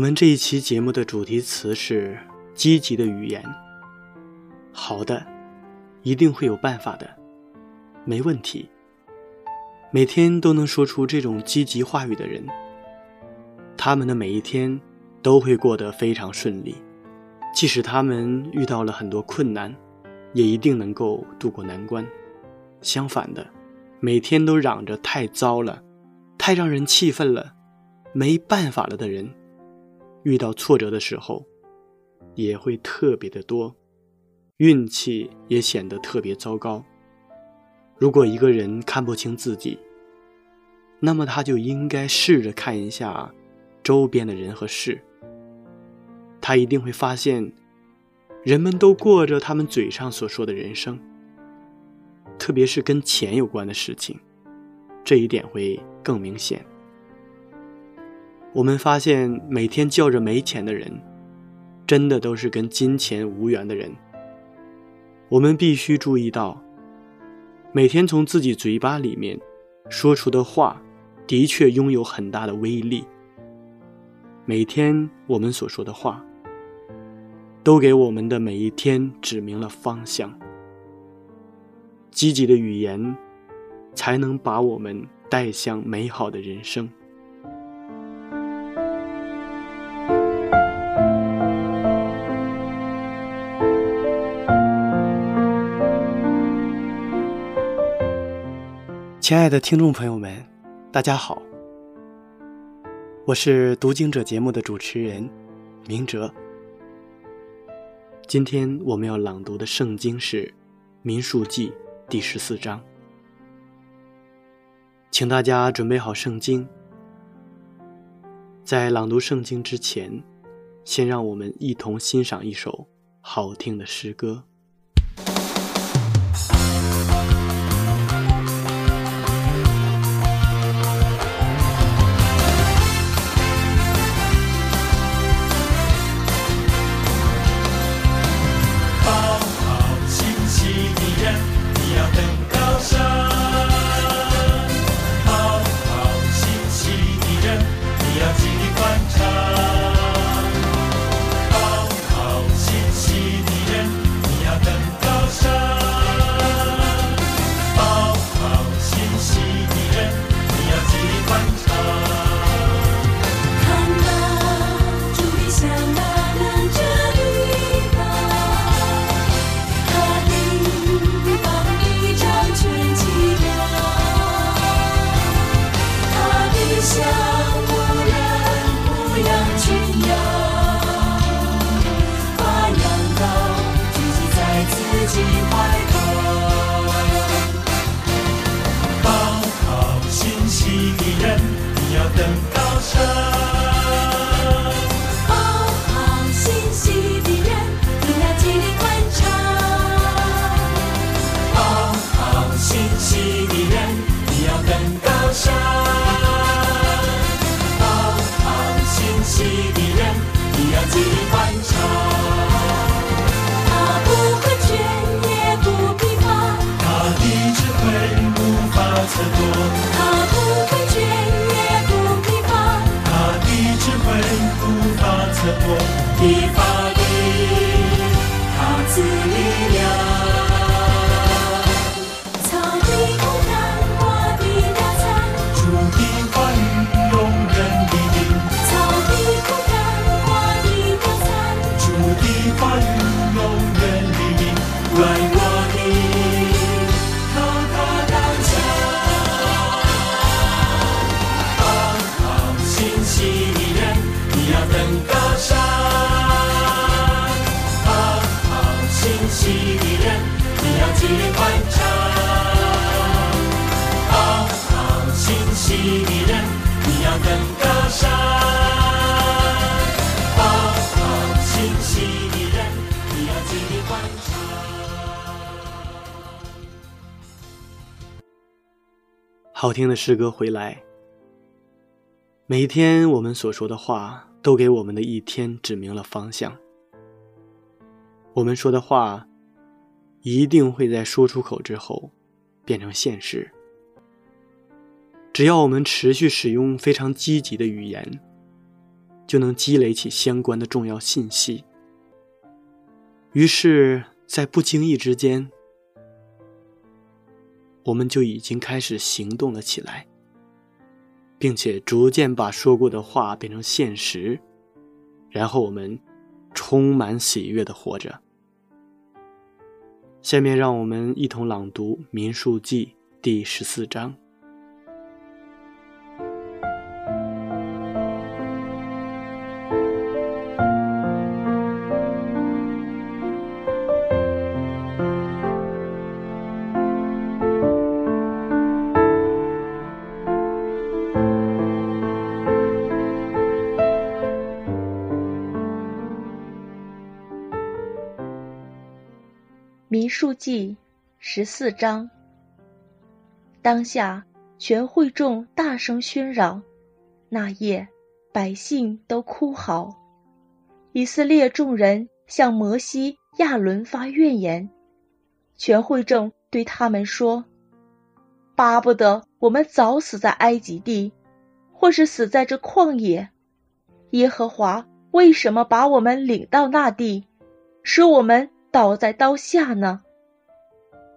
我们这一期节目的主题词是积极的语言。好的，一定会有办法的，没问题。每天都能说出这种积极话语的人，他们的每一天都会过得非常顺利。即使他们遇到了很多困难，也一定能够度过难关。相反的，每天都嚷着太糟了，太让人气愤了，没办法了的人。遇到挫折的时候，也会特别的多，运气也显得特别糟糕。如果一个人看不清自己，那么他就应该试着看一下周边的人和事。他一定会发现，人们都过着他们嘴上所说的人生，特别是跟钱有关的事情，这一点会更明显。我们发现，每天叫着没钱的人，真的都是跟金钱无缘的人。我们必须注意到，每天从自己嘴巴里面说出的话，的确拥有很大的威力。每天我们所说的话，都给我们的每一天指明了方向。积极的语言，才能把我们带向美好的人生。亲爱的听众朋友们，大家好，我是读经者节目的主持人明哲。今天我们要朗读的圣经是《民数记》第十四章，请大家准备好圣经。在朗读圣经之前，先让我们一同欣赏一首好听的诗歌。登高山。keep 好听的诗歌回来。每一天我们所说的话，都给我们的一天指明了方向。我们说的话，一定会在说出口之后，变成现实。只要我们持续使用非常积极的语言，就能积累起相关的重要信息。于是，在不经意之间，我们就已经开始行动了起来。并且逐渐把说过的话变成现实，然后我们充满喜悦的活着。下面让我们一同朗读《民数记》第十四章。民数记十四章。当下，全会众大声喧嚷。那夜，百姓都哭嚎。以色列众人向摩西、亚伦发怨言。全会众对他们说：“巴不得我们早死在埃及地，或是死在这旷野。耶和华为什么把我们领到那地，使我们？”倒在刀下呢。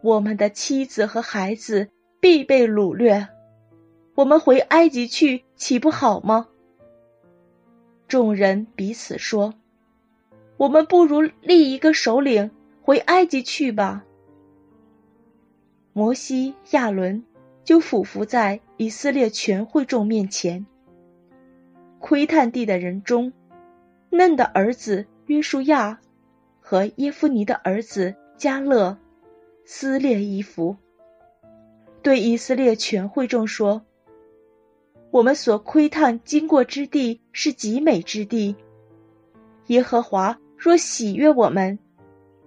我们的妻子和孩子必被掳掠，我们回埃及去岂不好吗？众人彼此说：“我们不如立一个首领回埃及去吧。”摩西、亚伦就俯伏在以色列全会众面前。窥探地的人中，嫩的儿子约书亚。和耶夫尼的儿子加勒撕裂衣服，对以色列全会众说：“我们所窥探经过之地是极美之地。耶和华若喜悦我们，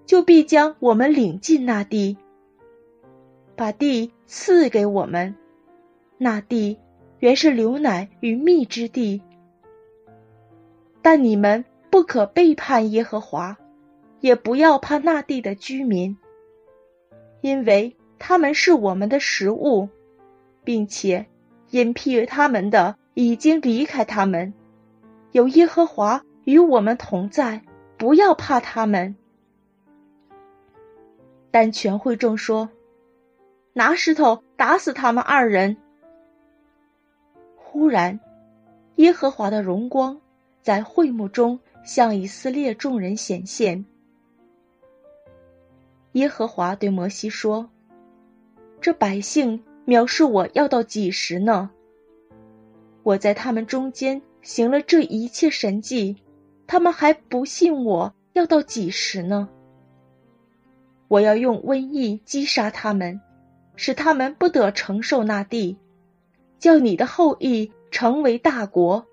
就必将我们领进那地，把地赐给我们。那地原是流奶与蜜之地。但你们不可背叛耶和华。”也不要怕那地的居民，因为他们是我们的食物，并且因庇他们的已经离开他们。有耶和华与我们同在，不要怕他们。但全会众说：“拿石头打死他们二人。”忽然，耶和华的荣光在会幕中向以色列众人显现。耶和华对摩西说：“这百姓藐视我要到几时呢？我在他们中间行了这一切神迹，他们还不信我要到几时呢？我要用瘟疫击杀他们，使他们不得承受那地，叫你的后裔成为大国，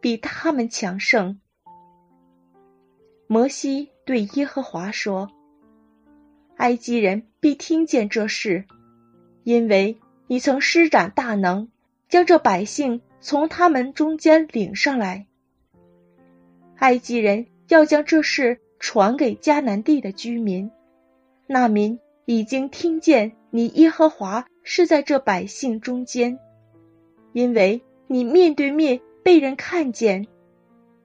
比他们强盛。”摩西对耶和华说。埃及人必听见这事，因为你曾施展大能，将这百姓从他们中间领上来。埃及人要将这事传给迦南地的居民，那民已经听见你耶和华是在这百姓中间，因为你面对面被人看见，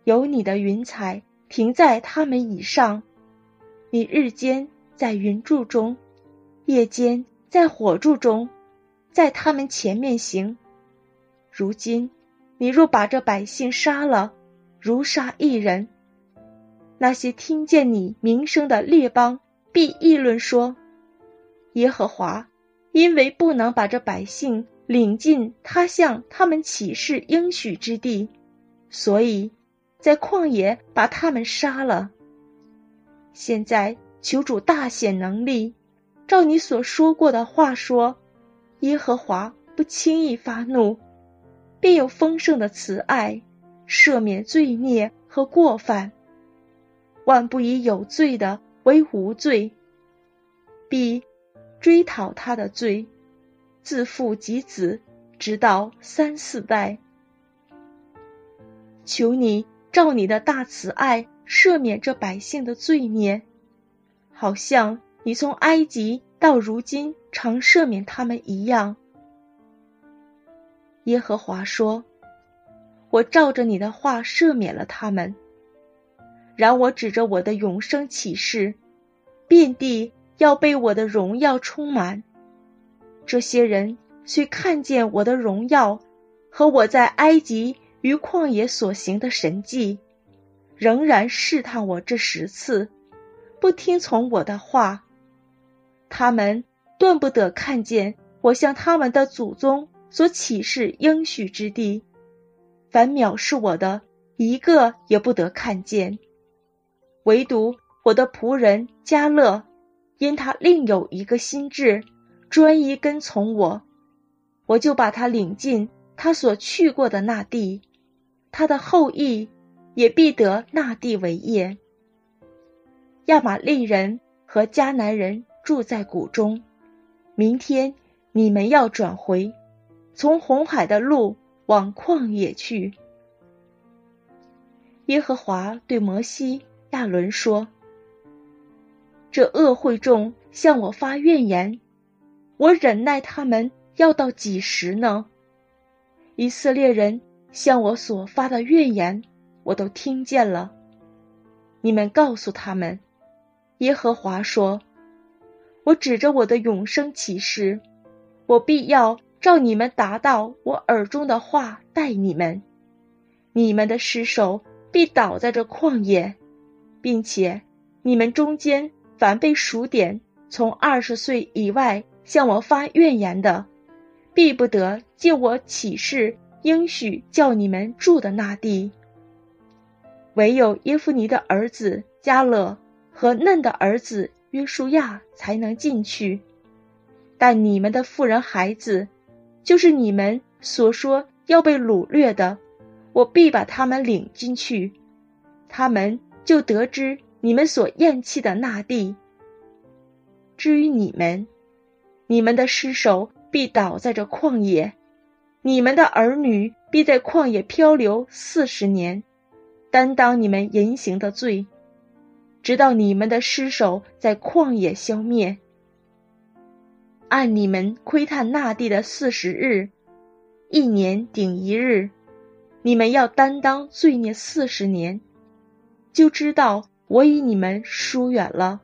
有你的云彩停在他们以上，你日间。在云柱中，夜间在火柱中，在他们前面行。如今，你若把这百姓杀了，如杀一人，那些听见你名声的列邦必议论说：耶和华因为不能把这百姓领进他向他们起誓应许之地，所以在旷野把他们杀了。现在。求主大显能力，照你所说过的话说，耶和华不轻易发怒，便有丰盛的慈爱，赦免罪孽和过犯，万不以有罪的为无罪，必追讨他的罪，自父及子，直到三四代。求你照你的大慈爱赦免这百姓的罪孽，好像你从埃及到如今常赦免他们一样。耶和华说：“我照着你的话赦免了他们。然我指着我的永生启示，遍地要被我的荣耀充满。这些人虽看见我的荣耀和我在埃及。”与旷野所行的神迹，仍然试探我这十次，不听从我的话。他们断不得看见我向他们的祖宗所启示应许之地，凡藐视我的，一个也不得看见。唯独我的仆人加勒，因他另有一个心志，专一跟从我，我就把他领进他所去过的那地。他的后裔也必得那地为业。亚玛利人和迦南人住在谷中。明天你们要转回，从红海的路往旷野去。耶和华对摩西、亚伦说：“这恶会众向我发怨言，我忍耐他们要到几时呢？以色列人。”向我所发的怨言，我都听见了。你们告诉他们，耶和华说：“我指着我的永生启示，我必要照你们达到我耳中的话待你们。你们的尸首必倒在这旷野，并且你们中间凡被数点从二十岁以外向我发怨言的，必不得借我启示。”应许叫你们住的那地，唯有耶夫尼的儿子加勒和嫩的儿子约书亚才能进去。但你们的妇人孩子，就是你们所说要被掳掠的，我必把他们领进去，他们就得知你们所厌弃的那地。至于你们，你们的尸首必倒在这旷野。你们的儿女必在旷野漂流四十年，担当你们淫行的罪，直到你们的尸首在旷野消灭。按你们窥探那地的四十日，一年顶一日，你们要担当罪孽四十年，就知道我与你们疏远了。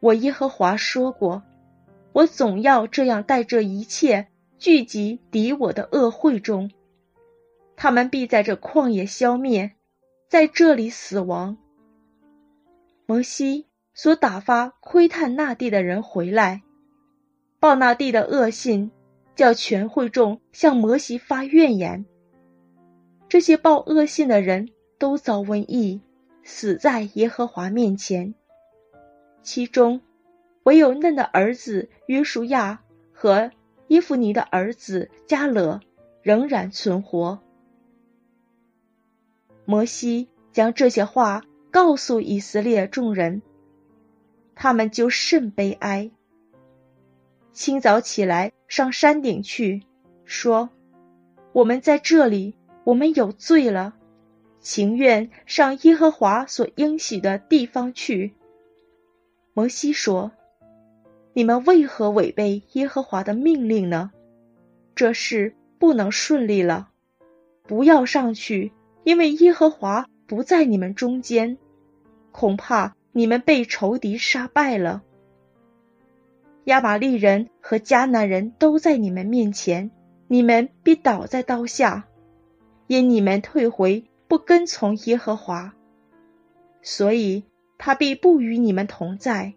我耶和华说过，我总要这样待这一切。聚集敌我的恶会中，他们必在这旷野消灭，在这里死亡。摩西所打发窥探那地的人回来，报那地的恶信，叫全会众向摩西发怨言。这些报恶信的人都遭瘟疫，死在耶和华面前。其中唯有嫩的儿子约书亚和。伊芙尼的儿子加勒仍然存活。摩西将这些话告诉以色列众人，他们就甚悲哀。清早起来上山顶去，说：“我们在这里，我们有罪了，情愿上耶和华所应许的地方去。”摩西说。你们为何违背耶和华的命令呢？这事不能顺利了。不要上去，因为耶和华不在你们中间，恐怕你们被仇敌杀败了。亚玛利人和迦南人都在你们面前，你们必倒在刀下，因你们退回不跟从耶和华，所以他必不与你们同在。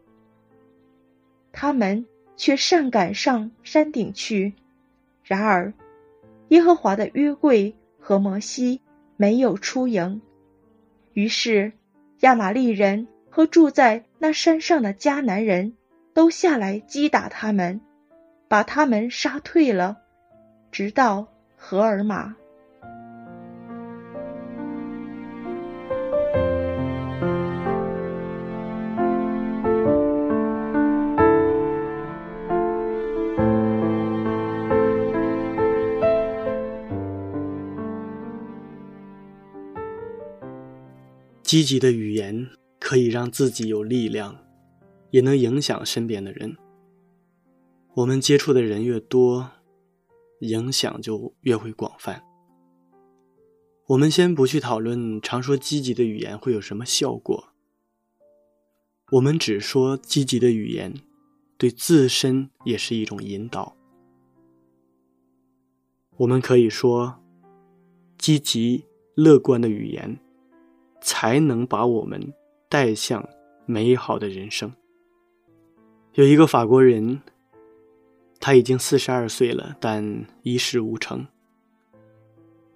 他们却擅赶上山顶去，然而耶和华的约柜和摩西没有出营。于是亚玛利人和住在那山上的迦南人都下来击打他们，把他们杀退了，直到荷尔玛。积极的语言可以让自己有力量，也能影响身边的人。我们接触的人越多，影响就越会广泛。我们先不去讨论常说积极的语言会有什么效果，我们只说积极的语言对自身也是一种引导。我们可以说，积极乐观的语言。才能把我们带向美好的人生。有一个法国人，他已经四十二岁了，但一事无成。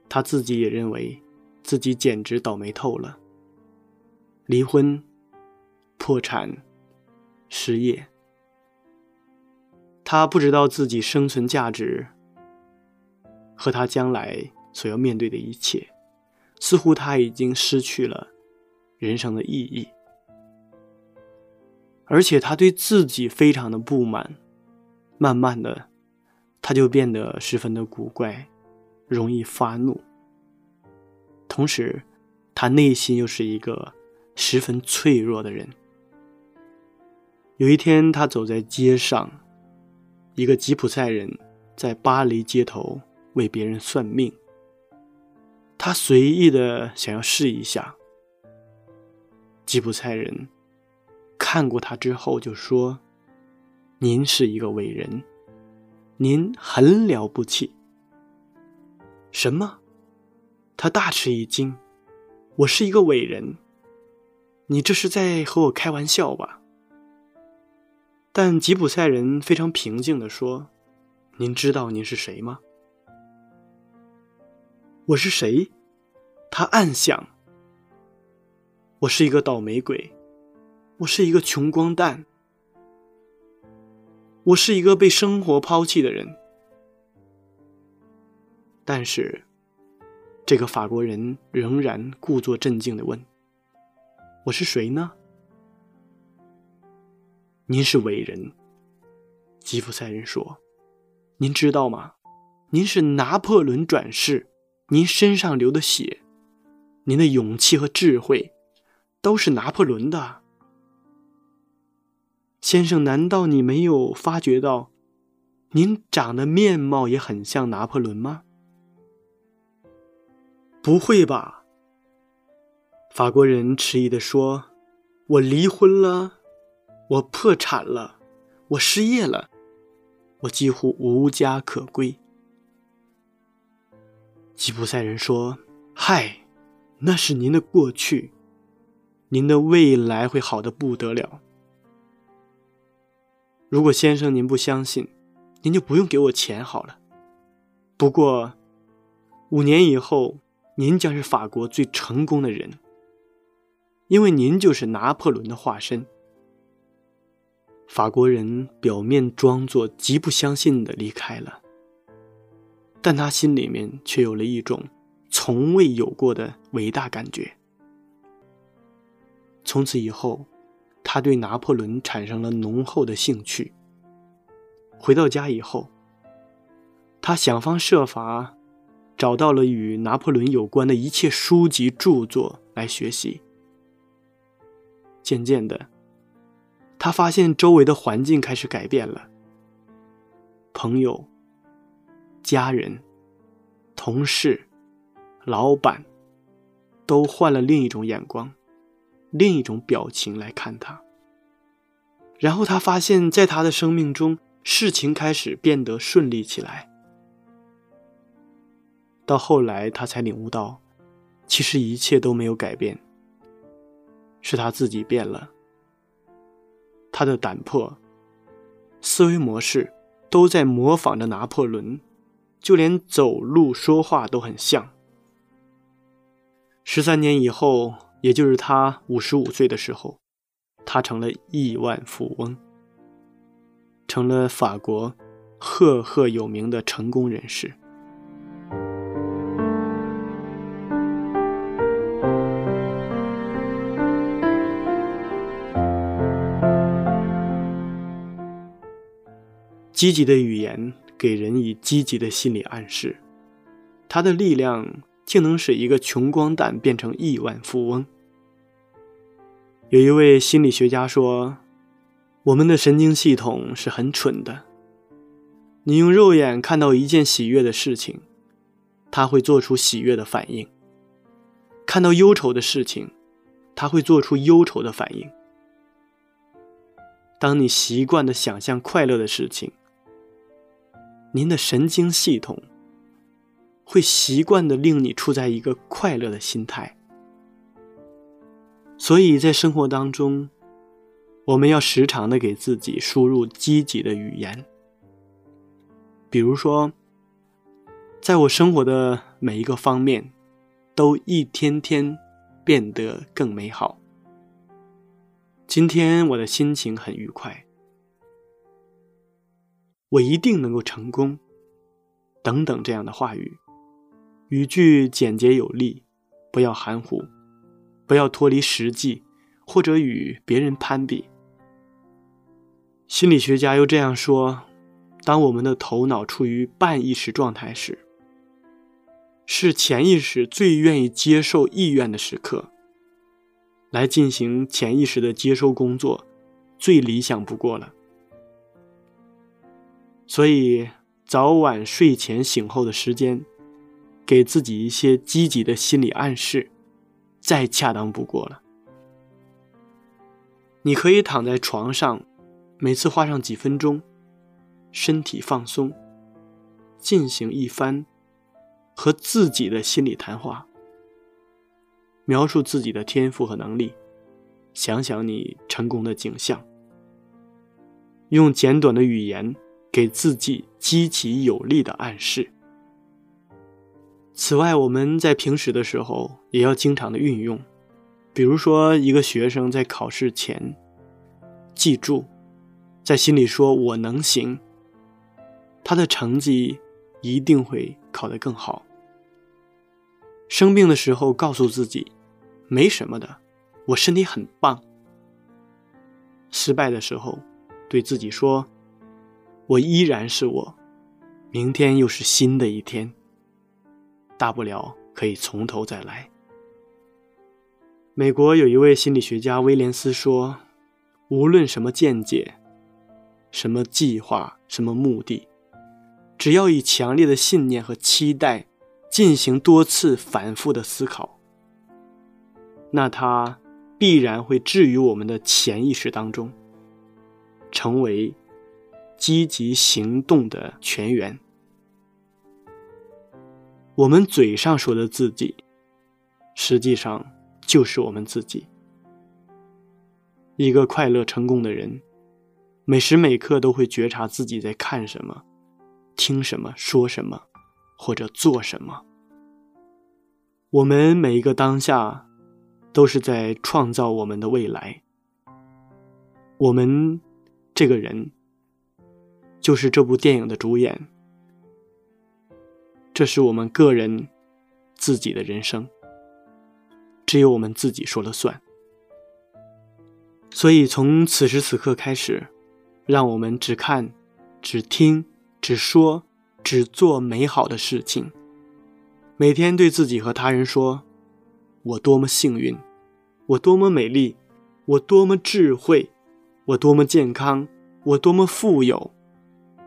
他自己也认为自己简直倒霉透了，离婚、破产、失业。他不知道自己生存价值和他将来所要面对的一切。似乎他已经失去了人生的意义，而且他对自己非常的不满，慢慢的，他就变得十分的古怪，容易发怒。同时，他内心又是一个十分脆弱的人。有一天，他走在街上，一个吉普赛人在巴黎街头为别人算命。他随意的想要试一下。吉普赛人看过他之后就说：“您是一个伟人，您很了不起。”什么？他大吃一惊：“我是一个伟人？你这是在和我开玩笑吧？”但吉普赛人非常平静的说：“您知道您是谁吗？”我是谁？他暗想。我是一个倒霉鬼，我是一个穷光蛋，我是一个被生活抛弃的人。但是，这个法国人仍然故作镇静的问：“我是谁呢？”您是伟人，吉普赛人说：“您知道吗？您是拿破仑转世。”您身上流的血，您的勇气和智慧，都是拿破仑的。先生，难道你没有发觉到，您长得面貌也很像拿破仑吗？不会吧？法国人迟疑的说：“我离婚了，我破产了，我失业了，我几乎无家可归。”吉普赛人说：“嗨，那是您的过去，您的未来会好的不得了。如果先生您不相信，您就不用给我钱好了。不过，五年以后，您将是法国最成功的人，因为您就是拿破仑的化身。”法国人表面装作极不相信的离开了。但他心里面却有了一种从未有过的伟大感觉。从此以后，他对拿破仑产生了浓厚的兴趣。回到家以后，他想方设法找到了与拿破仑有关的一切书籍著作来学习。渐渐的，他发现周围的环境开始改变了，朋友。家人、同事、老板，都换了另一种眼光、另一种表情来看他。然后他发现，在他的生命中，事情开始变得顺利起来。到后来，他才领悟到，其实一切都没有改变，是他自己变了。他的胆魄、思维模式都在模仿着拿破仑。就连走路、说话都很像。十三年以后，也就是他五十五岁的时候，他成了亿万富翁，成了法国赫赫有名的成功人士。积极的语言给人以积极的心理暗示，他的力量竟能使一个穷光蛋变成亿万富翁。有一位心理学家说：“我们的神经系统是很蠢的。你用肉眼看到一件喜悦的事情，它会做出喜悦的反应；看到忧愁的事情，它会做出忧愁的反应。当你习惯的想象快乐的事情，您的神经系统会习惯的令你处在一个快乐的心态，所以在生活当中，我们要时常的给自己输入积极的语言。比如说，在我生活的每一个方面，都一天天变得更美好。今天我的心情很愉快。我一定能够成功，等等这样的话语，语句简洁有力，不要含糊，不要脱离实际，或者与别人攀比。心理学家又这样说：，当我们的头脑处于半意识状态时，是潜意识最愿意接受意愿的时刻，来进行潜意识的接收工作，最理想不过了。所以，早晚睡前醒后的时间，给自己一些积极的心理暗示，再恰当不过了。你可以躺在床上，每次花上几分钟，身体放松，进行一番和自己的心理谈话，描述自己的天赋和能力，想想你成功的景象，用简短的语言。给自己积极有力的暗示。此外，我们在平时的时候也要经常的运用，比如说，一个学生在考试前，记住，在心里说“我能行”，他的成绩一定会考得更好。生病的时候，告诉自己“没什么的，我身体很棒”。失败的时候，对自己说。我依然是我，明天又是新的一天。大不了可以从头再来。美国有一位心理学家威廉斯说：“无论什么见解、什么计划、什么目的，只要以强烈的信念和期待进行多次反复的思考，那它必然会置于我们的潜意识当中，成为。”积极行动的泉源。我们嘴上说的自己，实际上就是我们自己。一个快乐成功的人，每时每刻都会觉察自己在看什么、听什么、说什么，或者做什么。我们每一个当下，都是在创造我们的未来。我们这个人。就是这部电影的主演，这是我们个人自己的人生，只有我们自己说了算。所以从此时此刻开始，让我们只看、只听、只说、只做美好的事情。每天对自己和他人说：“我多么幸运，我多么美丽，我多么智慧，我多么健康，我多么富有。”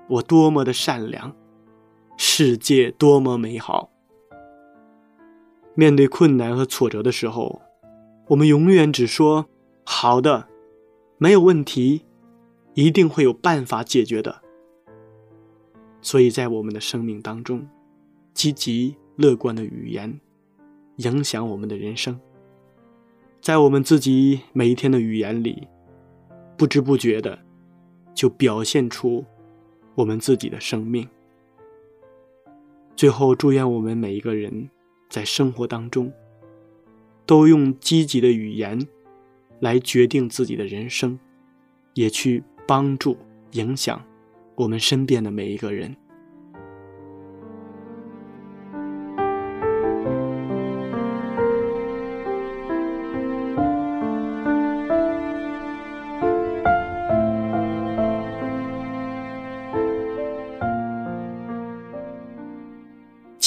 我多么的善良，世界多么美好。面对困难和挫折的时候，我们永远只说“好的”，没有问题，一定会有办法解决的。所以在我们的生命当中，积极乐观的语言影响我们的人生，在我们自己每一天的语言里，不知不觉的就表现出。我们自己的生命。最后，祝愿我们每一个人在生活当中，都用积极的语言来决定自己的人生，也去帮助、影响我们身边的每一个人。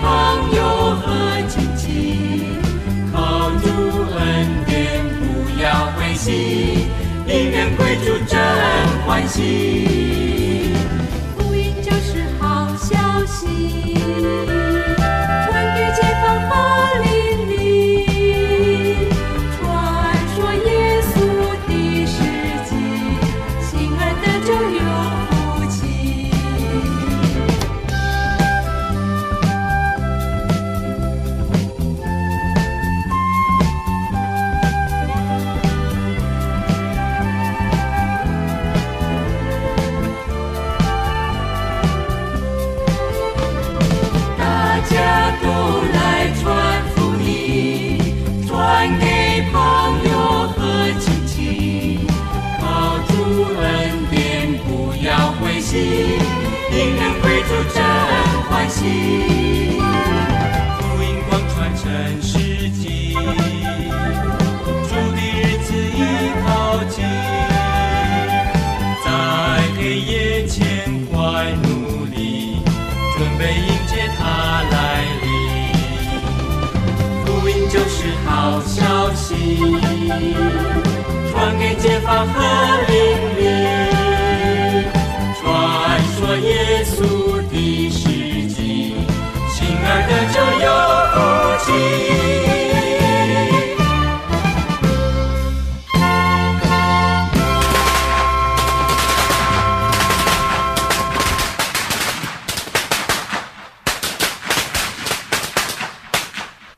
朋友和亲戚，靠主恩典不要灰心，因缘归主真欢喜。恩典不要灰心，因人归主真欢喜。福音广传成世纪，主的日子已靠近，在黑夜前快努力，准备迎接他来临。福音就是好消息，传给街坊和邻里，